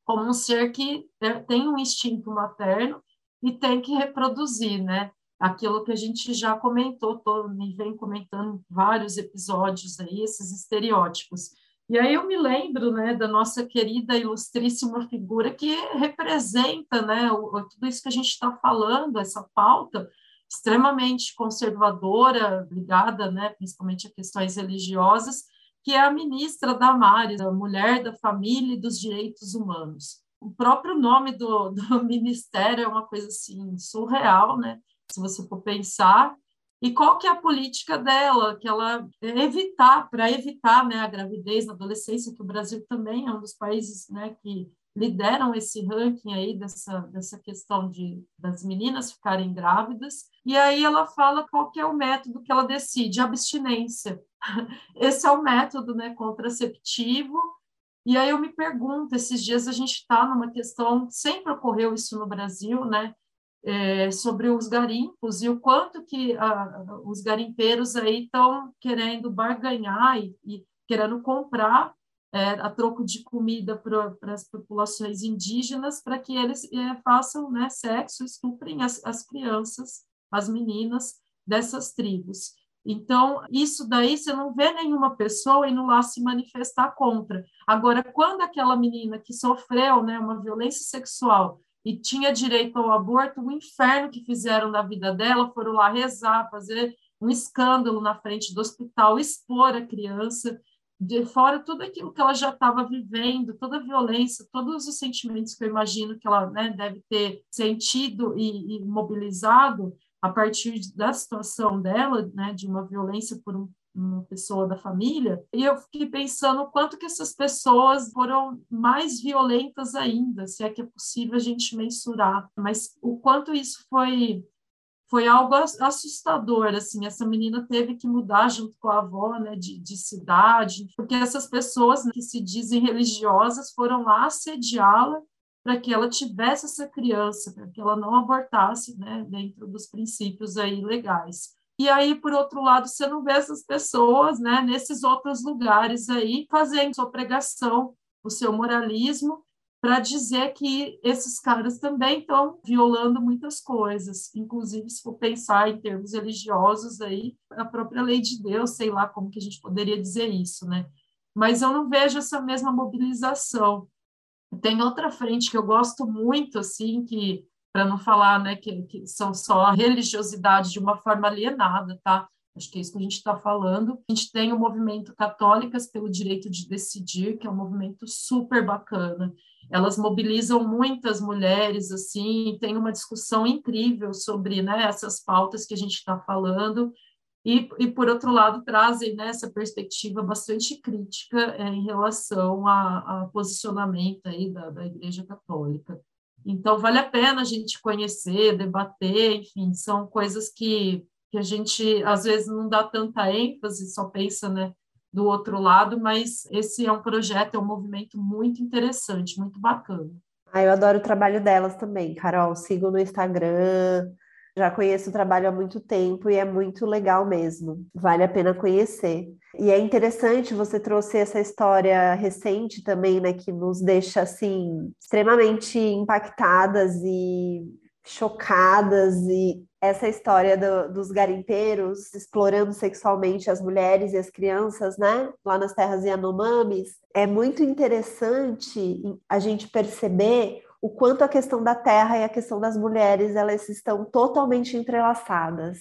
como um ser que é, tem um instinto materno e tem que reproduzir, né? Aquilo que a gente já comentou, todo, e vem comentando em vários episódios aí, esses estereótipos. E aí eu me lembro, né, da nossa querida ilustríssima figura que representa, né, o, tudo isso que a gente está falando, essa pauta extremamente conservadora, ligada, né, principalmente a questões religiosas, que é a ministra Damares, a mulher da família e dos direitos humanos. O próprio nome do, do ministério é uma coisa assim surreal, né? Se você for pensar, e qual que é a política dela, que ela evitar, para evitar né, a gravidez na adolescência, que o Brasil também é um dos países né, que lideram esse ranking aí dessa, dessa questão de das meninas ficarem grávidas. E aí ela fala qual que é o método que ela decide, abstinência. Esse é o método né, contraceptivo. E aí eu me pergunto, esses dias a gente está numa questão, sempre ocorreu isso no Brasil, né? É, sobre os garimpos e o quanto que a, os garimpeiros aí estão querendo barganhar e, e querendo comprar é, a troco de comida para as populações indígenas para que eles é, façam né, sexo, estuprem as, as crianças, as meninas dessas tribos. Então, isso daí você não vê nenhuma pessoa indo lá se manifestar contra. Agora, quando aquela menina que sofreu né, uma violência sexual e tinha direito ao aborto, o inferno que fizeram na vida dela, foram lá rezar, fazer um escândalo na frente do hospital, expor a criança, de fora tudo aquilo que ela já estava vivendo, toda a violência, todos os sentimentos que eu imagino que ela né, deve ter sentido e, e mobilizado a partir da situação dela, né, de uma violência por um uma pessoa da família, e eu fiquei pensando o quanto que essas pessoas foram mais violentas ainda, se é que é possível a gente mensurar, mas o quanto isso foi foi algo assustador, assim, essa menina teve que mudar junto com a avó, né, de, de cidade, porque essas pessoas né, que se dizem religiosas foram lá assediá-la para que ela tivesse essa criança, para que ela não abortasse, né, dentro dos princípios aí legais. E aí, por outro lado, você não vê essas pessoas, né, nesses outros lugares aí, fazendo sua pregação, o seu moralismo, para dizer que esses caras também estão violando muitas coisas, inclusive se for pensar em termos religiosos aí, a própria lei de Deus, sei lá como que a gente poderia dizer isso, né? Mas eu não vejo essa mesma mobilização. Tem outra frente que eu gosto muito, assim, que para não falar né, que, que, são só a religiosidade de uma forma alienada, tá? Acho que é isso que a gente está falando. A gente tem o movimento Católicas pelo Direito de Decidir, que é um movimento super bacana. Elas mobilizam muitas mulheres, assim, tem uma discussão incrível sobre né, essas pautas que a gente está falando. E, e, por outro lado, trazem né, essa perspectiva bastante crítica é, em relação a, posicionamento aí da, da Igreja Católica. Então, vale a pena a gente conhecer, debater, enfim, são coisas que, que a gente, às vezes, não dá tanta ênfase, só pensa né, do outro lado, mas esse é um projeto, é um movimento muito interessante, muito bacana. Ah, eu adoro o trabalho delas também, Carol. Sigo no Instagram, já conheço o trabalho há muito tempo e é muito legal mesmo. Vale a pena conhecer. E é interessante, você trouxe essa história recente também, né, que nos deixa assim extremamente impactadas e chocadas e essa história do, dos garimpeiros explorando sexualmente as mulheres e as crianças, né, lá nas terras Yanomamis, é muito interessante a gente perceber o quanto a questão da terra e a questão das mulheres elas estão totalmente entrelaçadas.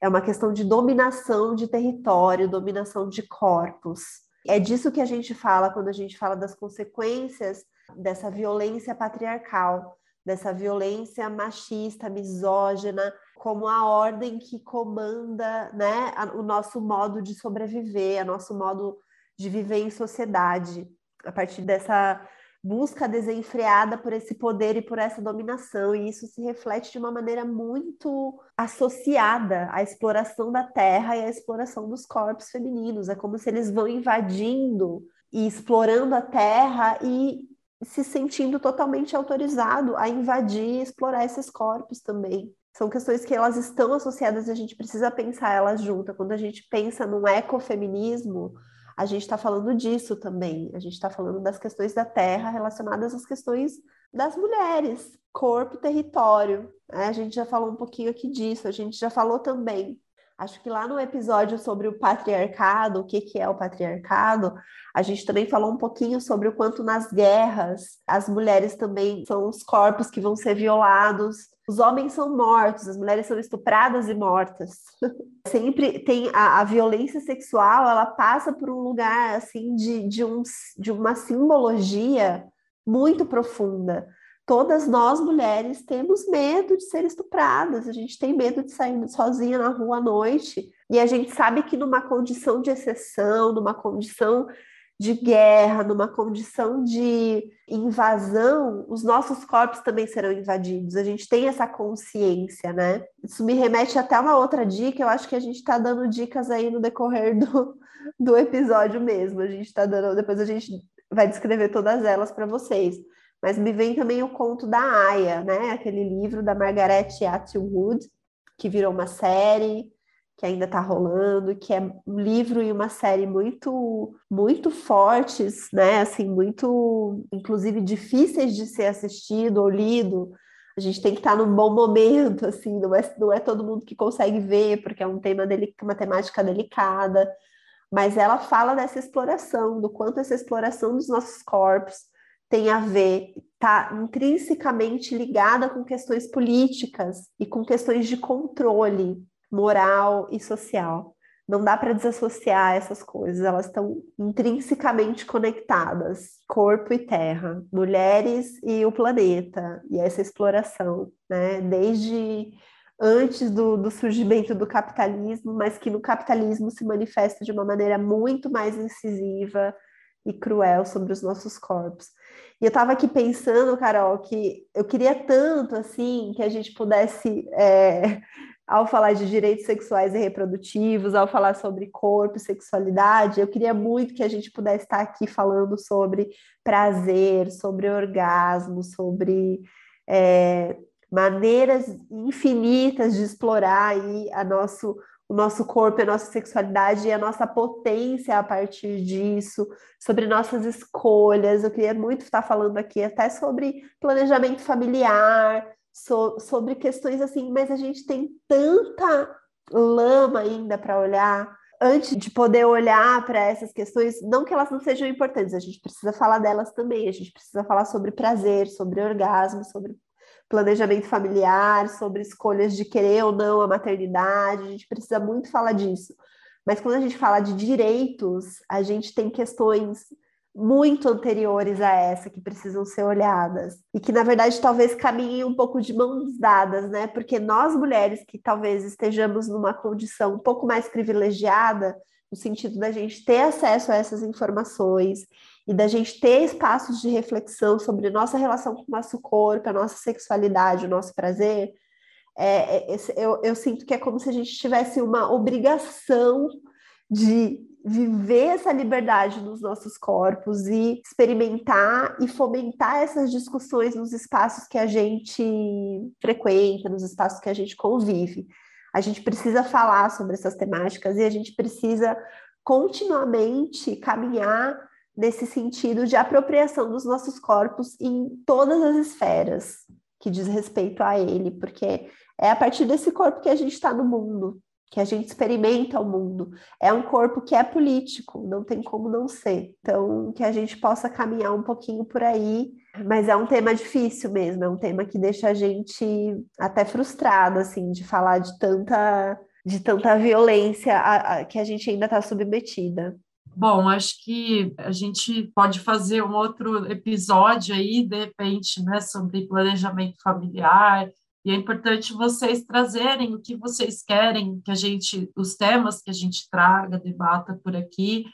É uma questão de dominação de território, dominação de corpos. É disso que a gente fala quando a gente fala das consequências dessa violência patriarcal, dessa violência machista, misógina, como a ordem que comanda né, o nosso modo de sobreviver, o nosso modo de viver em sociedade, a partir dessa busca desenfreada por esse poder e por essa dominação, e isso se reflete de uma maneira muito associada à exploração da terra e à exploração dos corpos femininos. É como se eles vão invadindo e explorando a terra e se sentindo totalmente autorizado a invadir e explorar esses corpos também. São questões que elas estão associadas e a gente precisa pensar elas juntas. Quando a gente pensa num ecofeminismo, a gente está falando disso também. A gente está falando das questões da terra relacionadas às questões das mulheres, corpo e território. Né? A gente já falou um pouquinho aqui disso, a gente já falou também. Acho que lá no episódio sobre o patriarcado, o que, que é o patriarcado, a gente também falou um pouquinho sobre o quanto nas guerras as mulheres também são os corpos que vão ser violados, os homens são mortos, as mulheres são estupradas e mortas. Sempre tem a, a, violência sexual, ela passa por um lugar assim de, de, um, de uma simbologia muito profunda. Todas nós mulheres temos medo de ser estupradas, a gente tem medo de sair sozinha na rua à noite, e a gente sabe que numa condição de exceção, numa condição de guerra, numa condição de invasão, os nossos corpos também serão invadidos. A gente tem essa consciência, né? Isso me remete até uma outra dica. Eu acho que a gente está dando dicas aí no decorrer do, do episódio mesmo. A gente está dando, depois a gente vai descrever todas elas para vocês. Mas me vem também o conto da Aya, né? Aquele livro da Margaret Atwood, que virou uma série que ainda está rolando, que é um livro e uma série muito, muito fortes, né? Assim, muito, inclusive, difíceis de ser assistido ou lido. A gente tem que estar tá num bom momento, assim, não é, não é todo mundo que consegue ver, porque é um tema, dele, uma temática delicada, mas ela fala dessa exploração, do quanto essa exploração dos nossos corpos tem a ver, está intrinsecamente ligada com questões políticas e com questões de controle, moral e social. Não dá para desassociar essas coisas, elas estão intrinsecamente conectadas, corpo e terra, mulheres e o planeta, e essa exploração, né? Desde antes do, do surgimento do capitalismo, mas que no capitalismo se manifesta de uma maneira muito mais incisiva e cruel sobre os nossos corpos. E eu estava aqui pensando, Carol, que eu queria tanto assim que a gente pudesse é, ao falar de direitos sexuais e reprodutivos, ao falar sobre corpo e sexualidade, eu queria muito que a gente pudesse estar aqui falando sobre prazer, sobre orgasmo, sobre é, maneiras infinitas de explorar aí a nosso, o nosso corpo, a nossa sexualidade e a nossa potência a partir disso, sobre nossas escolhas. Eu queria muito estar falando aqui até sobre planejamento familiar, so, sobre questões assim, mas a gente tem tanta lama ainda para olhar. Antes de poder olhar para essas questões, não que elas não sejam importantes, a gente precisa falar delas também, a gente precisa falar sobre prazer, sobre orgasmo, sobre planejamento familiar, sobre escolhas de querer ou não a maternidade, a gente precisa muito falar disso. Mas quando a gente fala de direitos, a gente tem questões muito anteriores a essa que precisam ser olhadas e que na verdade talvez caminhem um pouco de mãos dadas, né? Porque nós mulheres que talvez estejamos numa condição um pouco mais privilegiada, no sentido da gente ter acesso a essas informações e da gente ter espaços de reflexão sobre nossa relação com o nosso corpo, a nossa sexualidade, o nosso prazer, é, é, eu, eu sinto que é como se a gente tivesse uma obrigação de viver essa liberdade nos nossos corpos e experimentar e fomentar essas discussões nos espaços que a gente frequenta, nos espaços que a gente convive. A gente precisa falar sobre essas temáticas e a gente precisa continuamente caminhar nesse sentido de apropriação dos nossos corpos em todas as esferas que diz respeito a ele, porque é a partir desse corpo que a gente está no mundo, que a gente experimenta o mundo. É um corpo que é político, não tem como não ser. Então, que a gente possa caminhar um pouquinho por aí, mas é um tema difícil mesmo, é um tema que deixa a gente até frustrado, assim, de falar de tanta, de tanta violência a, a, que a gente ainda está submetida. Bom, acho que a gente pode fazer um outro episódio aí, de repente, né, sobre planejamento familiar, e é importante vocês trazerem o que vocês querem que a gente, os temas que a gente traga, debata por aqui.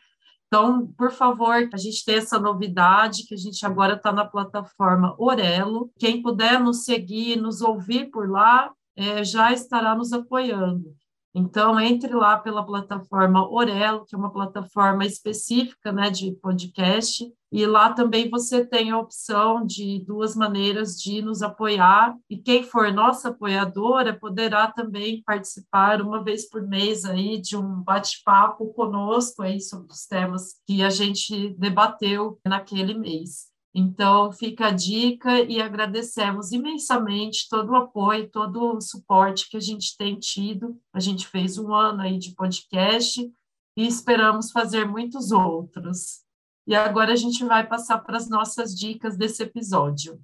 Então, por favor, a gente tem essa novidade que a gente agora está na plataforma Orelo. Quem puder nos seguir, nos ouvir por lá, é, já estará nos apoiando. Então, entre lá pela plataforma Orelo, que é uma plataforma específica né, de podcast, e lá também você tem a opção de duas maneiras de nos apoiar, e quem for nossa apoiadora poderá também participar uma vez por mês aí de um bate-papo conosco aí sobre os temas que a gente debateu naquele mês. Então, fica a dica e agradecemos imensamente todo o apoio, todo o suporte que a gente tem tido. A gente fez um ano aí de podcast e esperamos fazer muitos outros. E agora a gente vai passar para as nossas dicas desse episódio.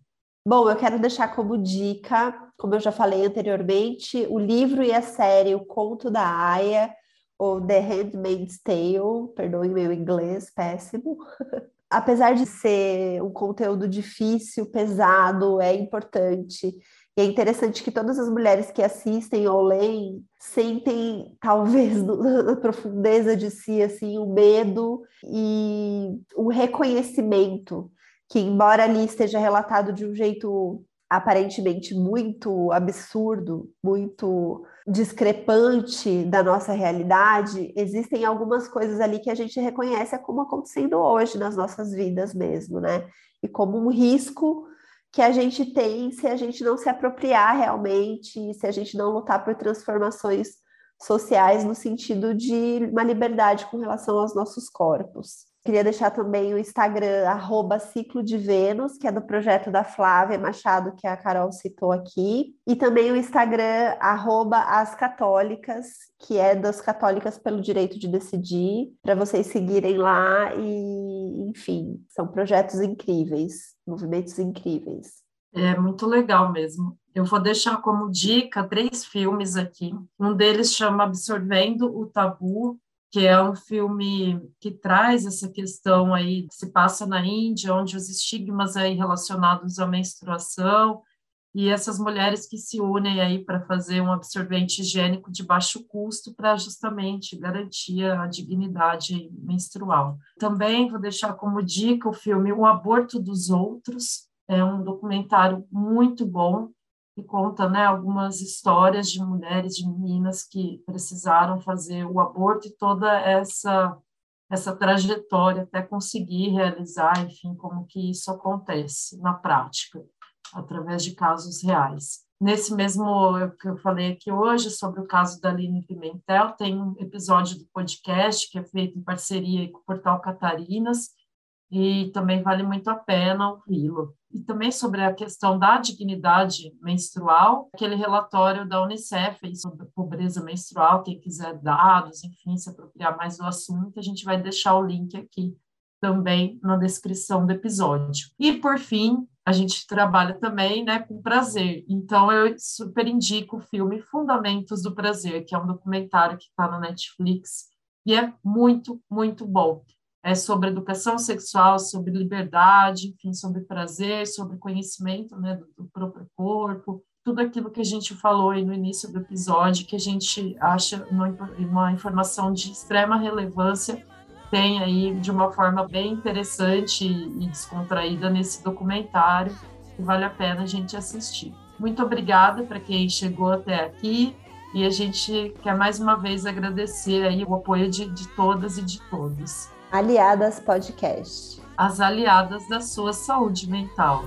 Bom, eu quero deixar como dica, como eu já falei anteriormente, o livro e a série O Conto da Aya, ou The Handmaid's Tale, perdoem meu inglês péssimo. apesar de ser um conteúdo difícil, pesado, é importante. E é interessante que todas as mulheres que assistem ou leem sentem, talvez, na profundeza de si, assim, o medo e o reconhecimento que, embora ali esteja relatado de um jeito aparentemente muito absurdo, muito discrepante da nossa realidade, existem algumas coisas ali que a gente reconhece como acontecendo hoje nas nossas vidas mesmo, né? E como um risco que a gente tem se a gente não se apropriar realmente, se a gente não lutar por transformações sociais no sentido de uma liberdade com relação aos nossos corpos. Queria deixar também o Instagram, arroba Ciclo de Vênus, que é do projeto da Flávia Machado, que a Carol citou aqui. E também o Instagram, arroba As Católicas, que é das Católicas pelo Direito de Decidir, para vocês seguirem lá. E, enfim, são projetos incríveis, movimentos incríveis. É muito legal mesmo. Eu vou deixar como dica três filmes aqui. Um deles chama Absorvendo o Tabu, que é um filme que traz essa questão aí, se passa na Índia, onde os estigmas aí relacionados à menstruação e essas mulheres que se unem aí para fazer um absorvente higiênico de baixo custo para justamente garantir a dignidade menstrual. Também vou deixar como dica o filme O Aborto dos Outros, é um documentário muito bom que conta né, algumas histórias de mulheres, de meninas que precisaram fazer o aborto e toda essa essa trajetória até conseguir realizar, enfim, como que isso acontece na prática, através de casos reais. Nesse mesmo que eu falei aqui hoje sobre o caso da Aline Pimentel, tem um episódio do podcast que é feito em parceria com o Portal Catarinas, e também vale muito a pena ouvi-lo e também sobre a questão da dignidade menstrual, aquele relatório da Unicef sobre pobreza menstrual, quem quiser dados, enfim, se apropriar mais do assunto, a gente vai deixar o link aqui também na descrição do episódio. E por fim, a gente trabalha também, né, com prazer. Então eu super indico o filme Fundamentos do Prazer, que é um documentário que está na Netflix e é muito, muito bom é sobre educação sexual, sobre liberdade, enfim, sobre prazer, sobre conhecimento né, do, próprio corpo, tudo aquilo que a gente falou aí no início do episódio, que a gente acha uma, uma informação de extrema relevância, tem aí de uma forma bem interessante e descontraída nesse documentário, que vale a pena a gente assistir. Muito obrigada para quem chegou até aqui. E a gente quer mais uma vez agradecer aí o apoio de, de todas e de todos. Aliadas Podcast. As aliadas da sua saúde mental.